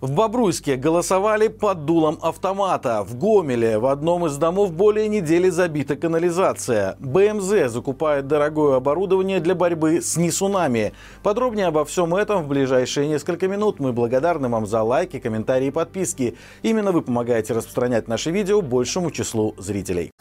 В Бобруйске голосовали под дулом автомата. В Гомеле в одном из домов более недели забита канализация. БМЗ закупает дорогое оборудование для борьбы с несунами. Подробнее обо всем этом в ближайшие несколько минут. Мы благодарны вам за лайки, комментарии и подписки. Именно вы помогаете распространять наши видео большему числу зрителей.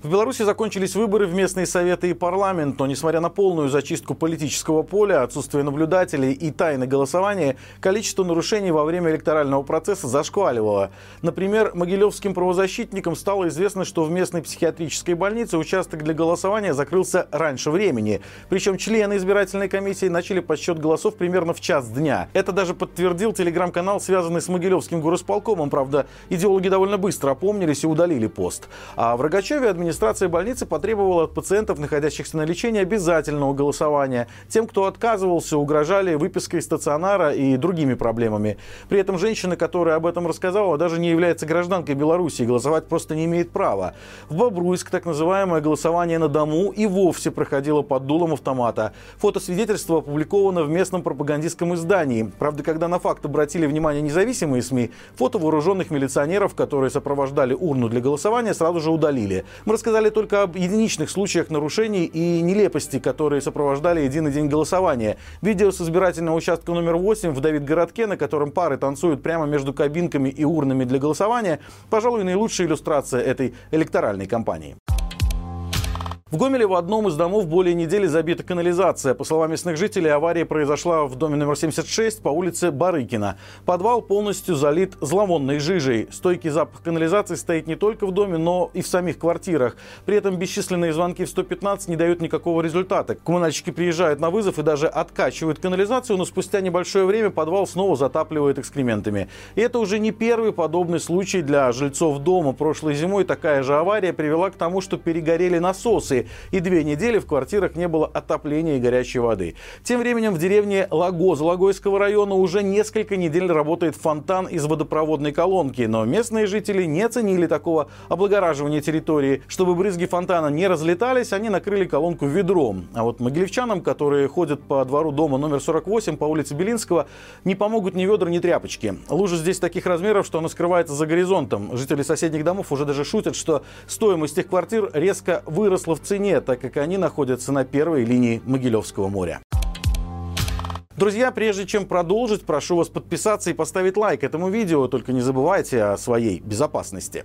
В Беларуси закончились выборы в местные советы и парламент, но несмотря на полную зачистку политического поля, отсутствие наблюдателей и тайны голосования, количество нарушений во время электорального процесса зашкваливало. Например, могилевским правозащитникам стало известно, что в местной психиатрической больнице участок для голосования закрылся раньше времени. Причем члены избирательной комиссии начали подсчет голосов примерно в час дня. Это даже подтвердил телеграм-канал, связанный с Могилевским горосполкомом. Правда, идеологи довольно быстро опомнились и удалили пост. А в Рогачеве администрация администрация больницы потребовала от пациентов, находящихся на лечении, обязательного голосования. Тем, кто отказывался, угрожали выпиской стационара и другими проблемами. При этом женщина, которая об этом рассказала, даже не является гражданкой Беларуси голосовать просто не имеет права. В Бобруйск так называемое голосование на дому и вовсе проходило под дулом автомата. Фотосвидетельство опубликовано в местном пропагандистском издании. Правда, когда на факт обратили внимание независимые СМИ, фото вооруженных милиционеров, которые сопровождали урну для голосования, сразу же удалили. Мы рассказали только об единичных случаях нарушений и нелепости, которые сопровождали единый день голосования. Видео с избирательного участка номер 8 в Давид-городке, на котором пары танцуют прямо между кабинками и урнами для голосования, пожалуй, наилучшая иллюстрация этой электоральной кампании. В Гомеле в одном из домов более недели забита канализация. По словам местных жителей, авария произошла в доме номер 76 по улице Барыкина. Подвал полностью залит зловонной жижей. Стойкий запах канализации стоит не только в доме, но и в самих квартирах. При этом бесчисленные звонки в 115 не дают никакого результата. Коммунальщики приезжают на вызов и даже откачивают канализацию, но спустя небольшое время подвал снова затапливает экскрементами. И это уже не первый подобный случай для жильцов дома. Прошлой зимой такая же авария привела к тому, что перегорели насосы и две недели в квартирах не было отопления и горячей воды. Тем временем в деревне Лагоз Лагойского района уже несколько недель работает фонтан из водопроводной колонки, но местные жители не оценили такого облагораживания территории. Чтобы брызги фонтана не разлетались, они накрыли колонку ведром. А вот могилевчанам, которые ходят по двору дома номер 48 по улице Белинского, не помогут ни ведра, ни тряпочки. Лужа здесь таких размеров, что она скрывается за горизонтом. Жители соседних домов уже даже шутят, что стоимость их квартир резко выросла в цене, так как они находятся на первой линии Могилевского моря. Друзья, прежде чем продолжить, прошу вас подписаться и поставить лайк этому видео. Только не забывайте о своей безопасности.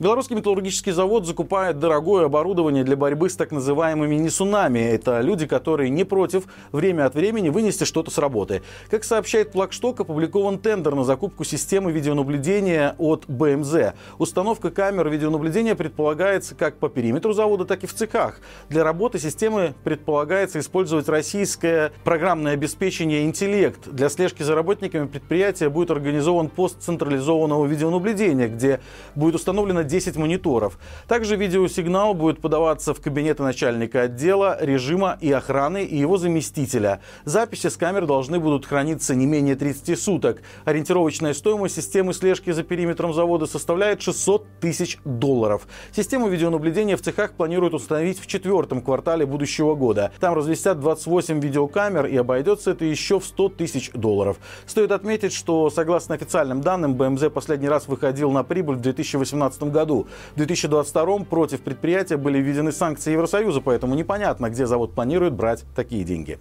Белорусский металлургический завод закупает дорогое оборудование для борьбы с так называемыми несунами. Это люди, которые не против время от времени вынести что-то с работы. Как сообщает Плакшток, опубликован тендер на закупку системы видеонаблюдения от БМЗ. Установка камер видеонаблюдения предполагается как по периметру завода, так и в цехах. Для работы системы предполагается использовать российское программное обеспечение «Интеллект». Для слежки за работниками предприятия будет организован пост централизованного видеонаблюдения, где будет установлено 10 мониторов. Также видеосигнал будет подаваться в кабинеты начальника отдела, режима и охраны и его заместителя. Записи с камер должны будут храниться не менее 30 суток. Ориентировочная стоимость системы слежки за периметром завода составляет 600 тысяч долларов. Систему видеонаблюдения в цехах планируют установить в четвертом квартале будущего года. Там разместят 28 видеокамер и обойдется это еще в 100 тысяч долларов. Стоит отметить, что согласно официальным данным, БМЗ последний раз выходил на прибыль в 2018 году. В 2022 против предприятия были введены санкции Евросоюза, поэтому непонятно, где завод планирует брать такие деньги.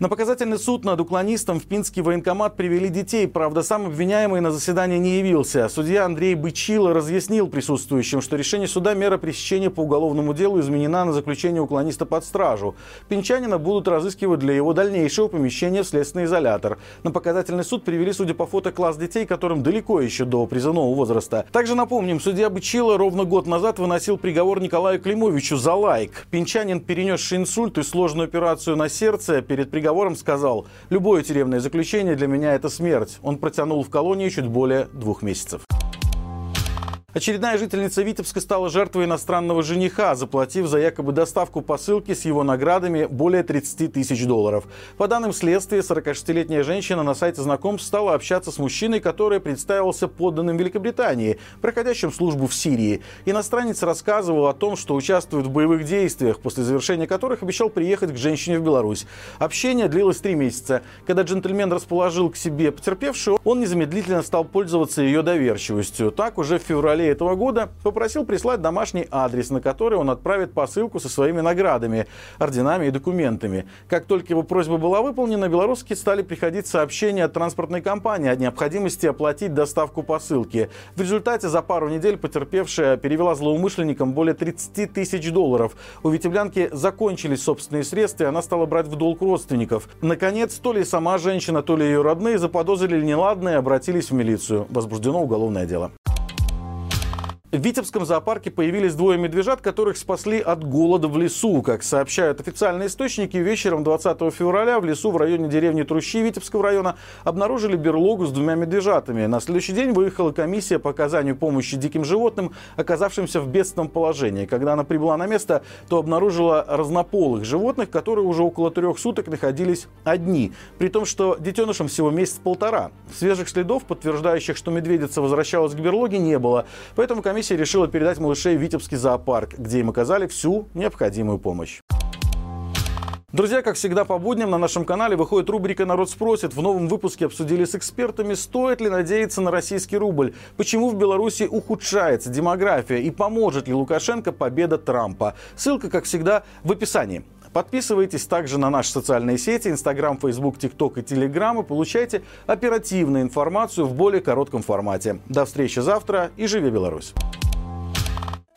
На показательный суд над уклонистом в Пинский военкомат привели детей. Правда, сам обвиняемый на заседание не явился. Судья Андрей Бычило разъяснил присутствующим, что решение суда мера пресечения по уголовному делу изменена на заключение уклониста под стражу. Пинчанина будут разыскивать для его дальнейшего помещения в следственный изолятор. На показательный суд привели, судя по фото, класс детей, которым далеко еще до призывного возраста. Также напомним, судья Бычило ровно год назад выносил приговор Николаю Климовичу за лайк. Пинчанин, перенесший инсульт и сложную операцию на сердце, перед приговором приговором сказал, любое тюремное заключение для меня это смерть. Он протянул в колонии чуть более двух месяцев. Очередная жительница Витебска стала жертвой иностранного жениха, заплатив за якобы доставку посылки с его наградами более 30 тысяч долларов. По данным следствия, 46-летняя женщина на сайте знакомств стала общаться с мужчиной, который представился подданным Великобритании, проходящим службу в Сирии. Иностранец рассказывал о том, что участвует в боевых действиях, после завершения которых обещал приехать к женщине в Беларусь. Общение длилось три месяца. Когда джентльмен расположил к себе потерпевшую, он незамедлительно стал пользоваться ее доверчивостью. Так уже в феврале этого года попросил прислать домашний адрес, на который он отправит посылку со своими наградами, орденами и документами. Как только его просьба была выполнена, белорусские стали приходить сообщения от транспортной компании о необходимости оплатить доставку посылки. В результате за пару недель потерпевшая перевела злоумышленникам более 30 тысяч долларов. У витеблянки закончились собственные средства, и она стала брать в долг родственников. Наконец, то ли сама женщина, то ли ее родные заподозрили неладное и обратились в милицию. Возбуждено уголовное дело. В Витебском зоопарке появились двое медвежат, которых спасли от голода в лесу. Как сообщают официальные источники, вечером 20 февраля в лесу в районе деревни Трущи Витебского района обнаружили берлогу с двумя медвежатами. На следующий день выехала комиссия по оказанию помощи диким животным, оказавшимся в бедственном положении. Когда она прибыла на место, то обнаружила разнополых животных, которые уже около трех суток находились одни. При том, что детенышам всего месяц-полтора. Свежих следов, подтверждающих, что медведица возвращалась к берлоге, не было. Поэтому комиссия комиссия решила передать малышей в Витебский зоопарк, где им оказали всю необходимую помощь. Друзья, как всегда по будням на нашем канале выходит рубрика «Народ спросит». В новом выпуске обсудили с экспертами, стоит ли надеяться на российский рубль, почему в Беларуси ухудшается демография и поможет ли Лукашенко победа Трампа. Ссылка, как всегда, в описании. Подписывайтесь также на наши социальные сети, Инстаграм, Фейсбук, ТикТок и Телеграм и получайте оперативную информацию в более коротком формате. До встречи завтра и живи Беларусь!